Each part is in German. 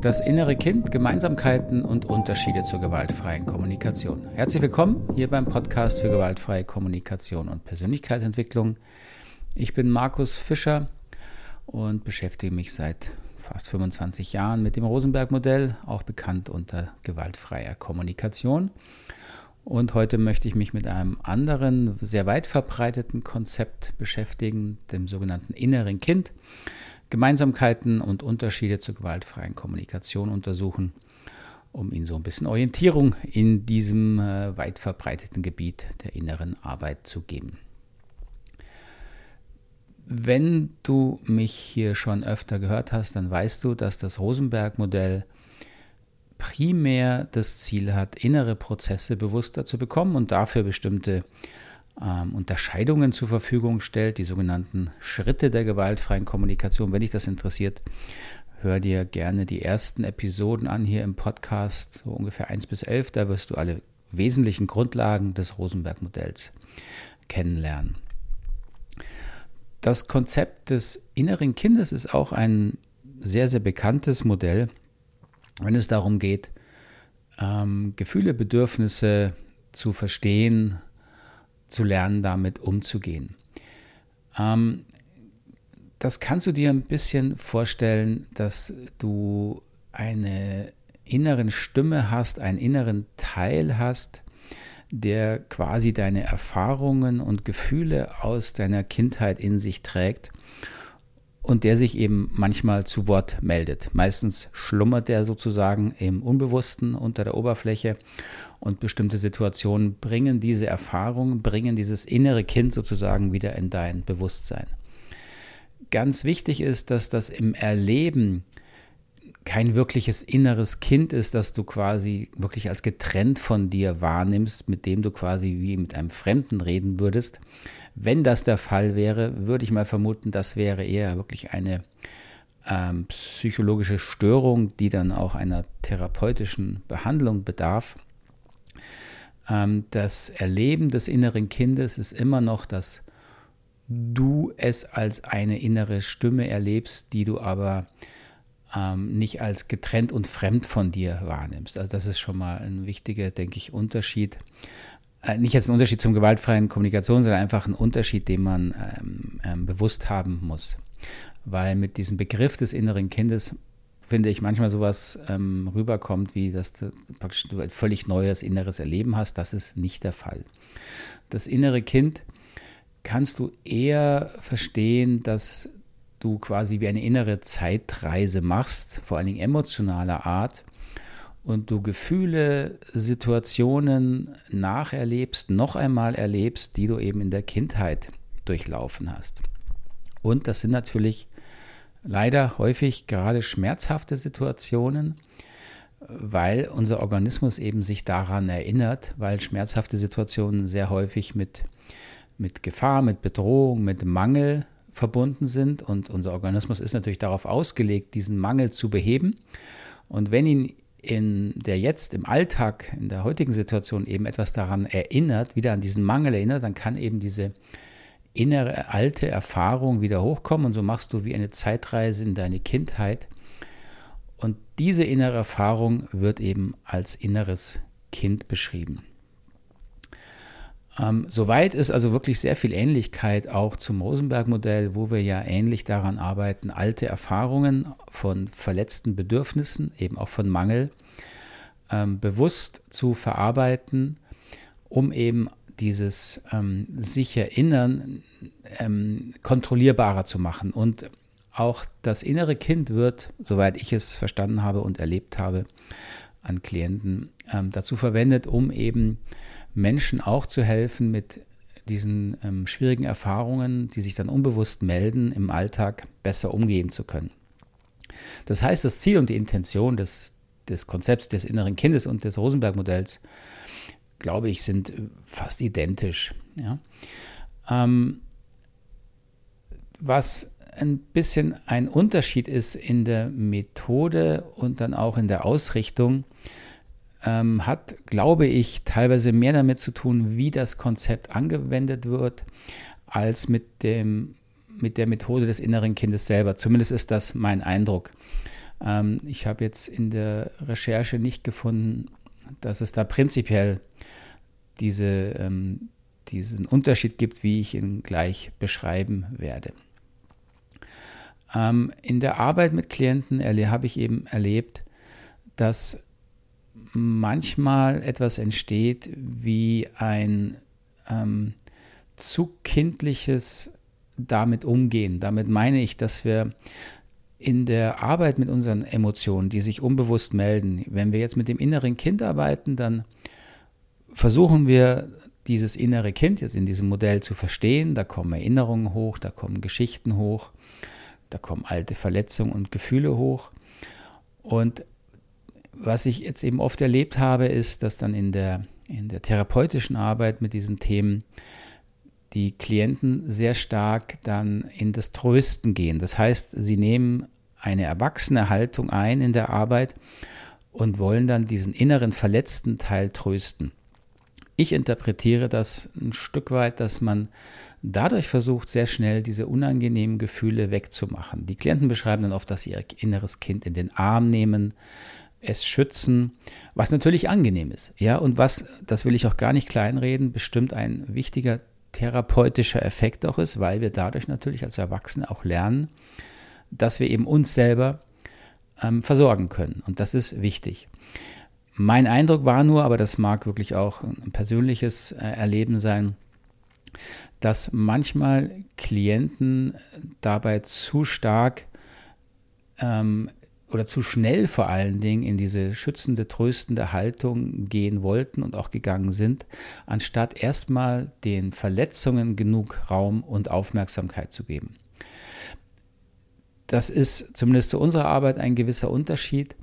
Das innere Kind, Gemeinsamkeiten und Unterschiede zur gewaltfreien Kommunikation. Herzlich willkommen hier beim Podcast für gewaltfreie Kommunikation und Persönlichkeitsentwicklung. Ich bin Markus Fischer und beschäftige mich seit fast 25 Jahren mit dem Rosenberg-Modell, auch bekannt unter gewaltfreier Kommunikation. Und heute möchte ich mich mit einem anderen, sehr weit verbreiteten Konzept beschäftigen, dem sogenannten inneren Kind. Gemeinsamkeiten und Unterschiede zur gewaltfreien Kommunikation untersuchen, um Ihnen so ein bisschen Orientierung in diesem äh, weit verbreiteten Gebiet der inneren Arbeit zu geben. Wenn du mich hier schon öfter gehört hast, dann weißt du, dass das Rosenberg-Modell primär das Ziel hat, innere Prozesse bewusster zu bekommen und dafür bestimmte ähm, Unterscheidungen zur Verfügung stellt, die sogenannten Schritte der gewaltfreien Kommunikation. Wenn dich das interessiert, hör dir gerne die ersten Episoden an hier im Podcast, so ungefähr 1 bis 11. Da wirst du alle wesentlichen Grundlagen des Rosenberg-Modells kennenlernen. Das Konzept des inneren Kindes ist auch ein sehr, sehr bekanntes Modell, wenn es darum geht, ähm, Gefühle, Bedürfnisse zu verstehen, zu lernen, damit umzugehen. Ähm, das kannst du dir ein bisschen vorstellen, dass du eine inneren Stimme hast, einen inneren Teil hast, der quasi deine Erfahrungen und Gefühle aus deiner Kindheit in sich trägt und der sich eben manchmal zu Wort meldet. Meistens schlummert er sozusagen im Unbewussten unter der Oberfläche und bestimmte Situationen bringen diese Erfahrung, bringen dieses innere Kind sozusagen wieder in dein Bewusstsein. Ganz wichtig ist, dass das im Erleben kein wirkliches inneres Kind ist, das du quasi wirklich als getrennt von dir wahrnimmst, mit dem du quasi wie mit einem Fremden reden würdest. Wenn das der Fall wäre, würde ich mal vermuten, das wäre eher wirklich eine ähm, psychologische Störung, die dann auch einer therapeutischen Behandlung bedarf. Ähm, das Erleben des inneren Kindes ist immer noch, dass du es als eine innere Stimme erlebst, die du aber ähm, nicht als getrennt und fremd von dir wahrnimmst. Also das ist schon mal ein wichtiger, denke ich, Unterschied. Äh, nicht jetzt ein Unterschied zum gewaltfreien Kommunikation, sondern einfach ein Unterschied, den man ähm, ähm, bewusst haben muss. Weil mit diesem Begriff des inneren Kindes finde ich manchmal sowas ähm, rüberkommt, wie dass du praktisch ein völlig neues inneres Erleben hast. Das ist nicht der Fall. Das innere Kind kannst du eher verstehen, dass du quasi wie eine innere Zeitreise machst, vor allen Dingen emotionaler Art, und du Gefühle, Situationen nacherlebst, noch einmal erlebst, die du eben in der Kindheit durchlaufen hast. Und das sind natürlich leider häufig gerade schmerzhafte Situationen, weil unser Organismus eben sich daran erinnert, weil schmerzhafte Situationen sehr häufig mit, mit Gefahr, mit Bedrohung, mit Mangel verbunden sind und unser Organismus ist natürlich darauf ausgelegt, diesen Mangel zu beheben. Und wenn ihn in der jetzt im Alltag, in der heutigen Situation eben etwas daran erinnert, wieder an diesen Mangel erinnert, dann kann eben diese innere alte Erfahrung wieder hochkommen und so machst du wie eine Zeitreise in deine Kindheit. Und diese innere Erfahrung wird eben als inneres Kind beschrieben. Ähm, soweit ist also wirklich sehr viel Ähnlichkeit auch zum Rosenberg-Modell, wo wir ja ähnlich daran arbeiten, alte Erfahrungen von verletzten Bedürfnissen, eben auch von Mangel, ähm, bewusst zu verarbeiten, um eben dieses ähm, sich erinnern ähm, kontrollierbarer zu machen. Und auch das innere Kind wird, soweit ich es verstanden habe und erlebt habe, an Klienten ähm, dazu verwendet, um eben Menschen auch zu helfen, mit diesen ähm, schwierigen Erfahrungen, die sich dann unbewusst melden, im Alltag besser umgehen zu können. Das heißt, das Ziel und die Intention des, des Konzepts des inneren Kindes und des Rosenberg-Modells, glaube ich, sind fast identisch. Ja? Ähm, was ein bisschen ein Unterschied ist in der Methode und dann auch in der Ausrichtung, ähm, hat, glaube ich, teilweise mehr damit zu tun, wie das Konzept angewendet wird, als mit, dem, mit der Methode des inneren Kindes selber. Zumindest ist das mein Eindruck. Ähm, ich habe jetzt in der Recherche nicht gefunden, dass es da prinzipiell diese, ähm, diesen Unterschied gibt, wie ich ihn gleich beschreiben werde. Ähm, in der Arbeit mit Klienten habe ich eben erlebt, dass manchmal etwas entsteht wie ein ähm, zu kindliches damit umgehen. Damit meine ich, dass wir in der Arbeit mit unseren Emotionen, die sich unbewusst melden, wenn wir jetzt mit dem inneren Kind arbeiten, dann versuchen wir dieses innere Kind jetzt in diesem Modell zu verstehen. Da kommen Erinnerungen hoch, da kommen Geschichten hoch, da kommen alte Verletzungen und Gefühle hoch. Und was ich jetzt eben oft erlebt habe, ist, dass dann in der, in der therapeutischen Arbeit mit diesen Themen die Klienten sehr stark dann in das Trösten gehen. Das heißt, sie nehmen eine erwachsene Haltung ein in der Arbeit und wollen dann diesen inneren verletzten Teil trösten. Ich interpretiere das ein Stück weit, dass man dadurch versucht, sehr schnell diese unangenehmen Gefühle wegzumachen. Die Klienten beschreiben dann oft, dass sie ihr inneres Kind in den Arm nehmen, es schützen, was natürlich angenehm ist. Ja, und was, das will ich auch gar nicht kleinreden, bestimmt ein wichtiger therapeutischer Effekt auch ist, weil wir dadurch natürlich als Erwachsene auch lernen, dass wir eben uns selber ähm, versorgen können. Und das ist wichtig. Mein Eindruck war nur, aber das mag wirklich auch ein persönliches äh, Erleben sein, dass manchmal Klienten dabei zu stark ähm, oder zu schnell vor allen Dingen in diese schützende, tröstende Haltung gehen wollten und auch gegangen sind, anstatt erstmal den Verletzungen genug Raum und Aufmerksamkeit zu geben. Das ist zumindest zu unserer Arbeit ein gewisser Unterschied,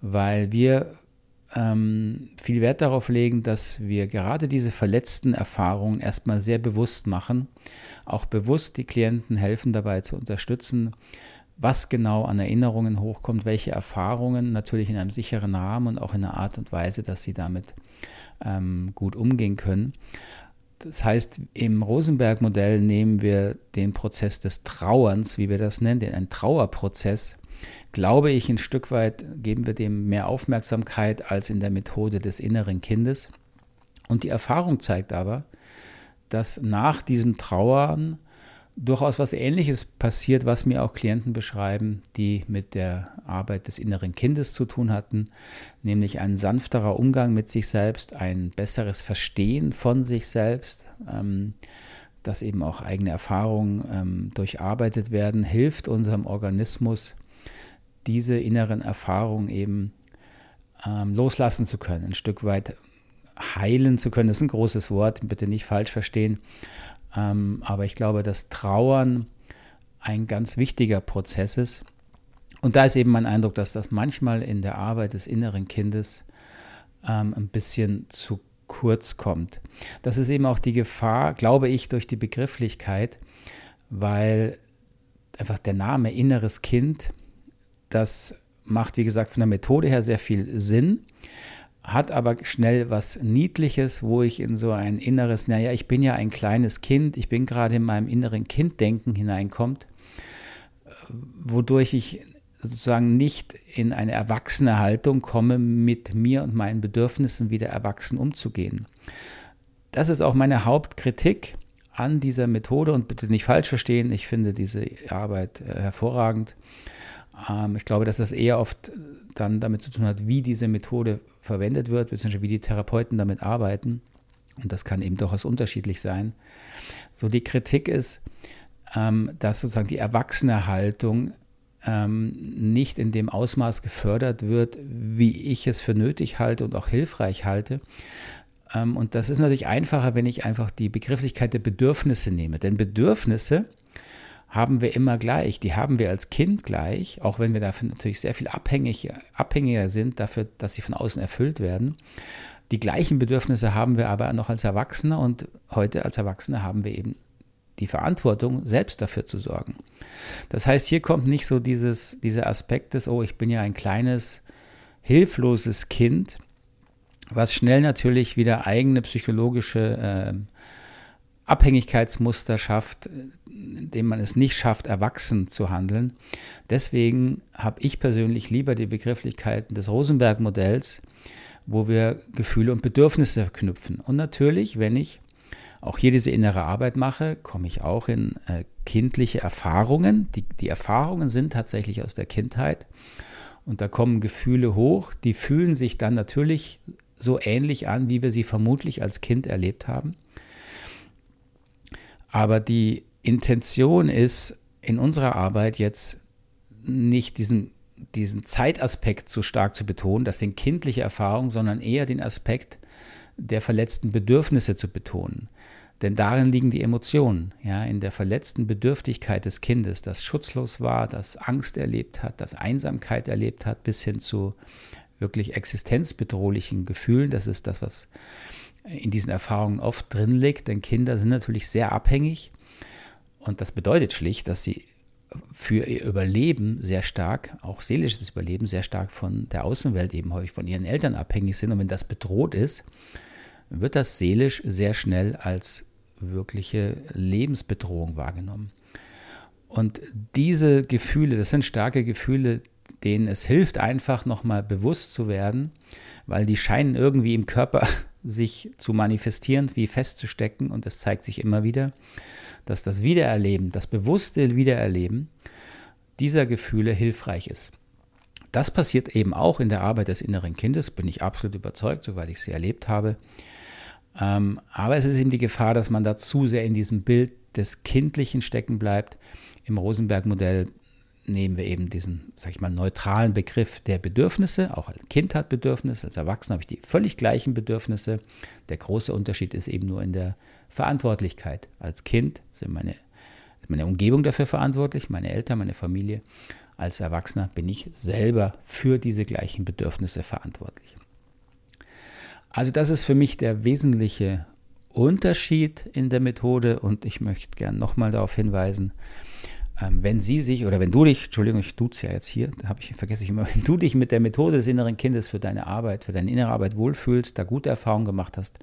weil wir ähm, viel Wert darauf legen, dass wir gerade diese verletzten Erfahrungen erstmal sehr bewusst machen, auch bewusst die Klienten helfen dabei zu unterstützen, was genau an Erinnerungen hochkommt, welche Erfahrungen, natürlich in einem sicheren Rahmen und auch in einer Art und Weise, dass sie damit ähm, gut umgehen können. Das heißt, im Rosenberg-Modell nehmen wir den Prozess des Trauerns, wie wir das nennen, den Trauerprozess, glaube ich, ein Stück weit geben wir dem mehr Aufmerksamkeit als in der Methode des inneren Kindes. Und die Erfahrung zeigt aber, dass nach diesem Trauern durchaus was Ähnliches passiert, was mir auch Klienten beschreiben, die mit der Arbeit des inneren Kindes zu tun hatten, nämlich ein sanfterer Umgang mit sich selbst, ein besseres Verstehen von sich selbst, ähm, dass eben auch eigene Erfahrungen ähm, durcharbeitet werden, hilft unserem Organismus, diese inneren Erfahrungen eben ähm, loslassen zu können, ein Stück weit heilen zu können. Das ist ein großes Wort, bitte nicht falsch verstehen. Ähm, aber ich glaube, dass Trauern ein ganz wichtiger Prozess ist. Und da ist eben mein Eindruck, dass das manchmal in der Arbeit des inneren Kindes ähm, ein bisschen zu kurz kommt. Das ist eben auch die Gefahr, glaube ich, durch die Begrifflichkeit, weil einfach der Name inneres Kind, das macht, wie gesagt, von der Methode her sehr viel Sinn hat aber schnell was Niedliches, wo ich in so ein inneres, naja, ich bin ja ein kleines Kind, ich bin gerade in meinem inneren Kinddenken hineinkommt, wodurch ich sozusagen nicht in eine erwachsene Haltung komme, mit mir und meinen Bedürfnissen wieder erwachsen umzugehen. Das ist auch meine Hauptkritik an dieser Methode und bitte nicht falsch verstehen, ich finde diese Arbeit äh, hervorragend. Ähm, ich glaube, dass das eher oft dann damit zu tun hat, wie diese Methode verwendet wird, beziehungsweise wie die Therapeuten damit arbeiten. Und das kann eben durchaus unterschiedlich sein. So die Kritik ist, ähm, dass sozusagen die erwachsene Haltung ähm, nicht in dem Ausmaß gefördert wird, wie ich es für nötig halte und auch hilfreich halte. Ähm, und das ist natürlich einfacher, wenn ich einfach die Begrifflichkeit der Bedürfnisse nehme. Denn Bedürfnisse haben wir immer gleich. Die haben wir als Kind gleich, auch wenn wir dafür natürlich sehr viel abhängig, abhängiger sind dafür, dass sie von außen erfüllt werden. Die gleichen Bedürfnisse haben wir aber noch als Erwachsene und heute als Erwachsene haben wir eben die Verantwortung, selbst dafür zu sorgen. Das heißt, hier kommt nicht so dieses, dieser Aspekt des, oh, ich bin ja ein kleines, hilfloses Kind, was schnell natürlich wieder eigene psychologische äh, Abhängigkeitsmuster schafft, indem man es nicht schafft, erwachsen zu handeln. Deswegen habe ich persönlich lieber die Begrifflichkeiten des Rosenberg-Modells, wo wir Gefühle und Bedürfnisse verknüpfen. Und natürlich, wenn ich auch hier diese innere Arbeit mache, komme ich auch in äh, kindliche Erfahrungen. Die, die Erfahrungen sind tatsächlich aus der Kindheit. Und da kommen Gefühle hoch, die fühlen sich dann natürlich so ähnlich an, wie wir sie vermutlich als Kind erlebt haben. Aber die Intention ist in unserer Arbeit jetzt nicht diesen, diesen Zeitaspekt so stark zu betonen, das sind kindliche Erfahrungen, sondern eher den Aspekt der verletzten Bedürfnisse zu betonen. Denn darin liegen die Emotionen, ja, in der verletzten Bedürftigkeit des Kindes, das schutzlos war, das Angst erlebt hat, das Einsamkeit erlebt hat, bis hin zu wirklich existenzbedrohlichen Gefühlen. Das ist das, was in diesen Erfahrungen oft drin liegt, denn Kinder sind natürlich sehr abhängig und das bedeutet schlicht, dass sie für ihr Überleben sehr stark, auch seelisches Überleben, sehr stark von der Außenwelt eben häufig von ihren Eltern abhängig sind. Und wenn das bedroht ist, wird das seelisch sehr schnell als wirkliche Lebensbedrohung wahrgenommen. Und diese Gefühle, das sind starke Gefühle, denen es hilft, einfach nochmal bewusst zu werden, weil die scheinen irgendwie im Körper sich zu manifestieren, wie festzustecken. Und es zeigt sich immer wieder, dass das Wiedererleben, das bewusste Wiedererleben dieser Gefühle hilfreich ist. Das passiert eben auch in der Arbeit des inneren Kindes, bin ich absolut überzeugt, soweit ich sie erlebt habe. Ähm, aber es ist eben die Gefahr, dass man da zu sehr in diesem Bild des Kindlichen stecken bleibt. Im Rosenberg-Modell nehmen wir eben diesen, sag ich mal, neutralen Begriff der Bedürfnisse. Auch als Kind hat Bedürfnisse, als Erwachsener habe ich die völlig gleichen Bedürfnisse. Der große Unterschied ist eben nur in der Verantwortlichkeit. Als Kind sind meine, meine Umgebung dafür verantwortlich, meine Eltern, meine Familie. Als Erwachsener bin ich selber für diese gleichen Bedürfnisse verantwortlich. Also das ist für mich der wesentliche Unterschied in der Methode und ich möchte gerne nochmal darauf hinweisen, ähm, wenn Sie sich oder wenn du dich, Entschuldigung, ich es ja jetzt hier, da habe ich, vergesse ich immer, wenn du dich mit der Methode des inneren Kindes für deine Arbeit, für deine innere Arbeit wohlfühlst, da gute Erfahrungen gemacht hast,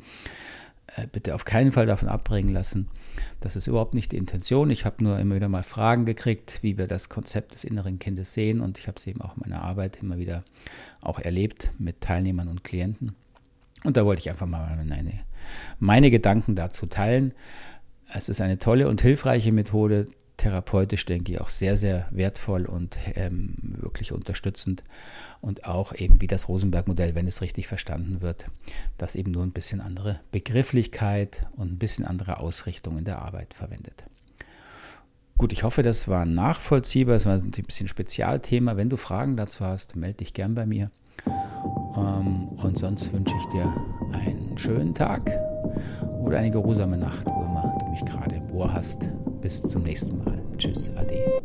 bitte auf keinen Fall davon abbringen lassen. Das ist überhaupt nicht die Intention. Ich habe nur immer wieder mal Fragen gekriegt, wie wir das Konzept des inneren Kindes sehen und ich habe es eben auch in meiner Arbeit immer wieder auch erlebt mit Teilnehmern und Klienten. Und da wollte ich einfach mal meine, meine Gedanken dazu teilen. Es ist eine tolle und hilfreiche Methode, therapeutisch, denke ich, auch sehr, sehr wertvoll und ähm, wirklich unterstützend. Und auch eben wie das Rosenberg-Modell, wenn es richtig verstanden wird, das eben nur ein bisschen andere Begrifflichkeit und ein bisschen andere Ausrichtung in der Arbeit verwendet. Gut, ich hoffe, das war nachvollziehbar. Es war ein bisschen Spezialthema. Wenn du Fragen dazu hast, melde dich gern bei mir. Ähm, und sonst wünsche ich dir einen schönen Tag oder eine geruhsame Nacht, wo immer du mich gerade im Ohr hast. Bis zum nächsten Mal. Tschüss, Ade.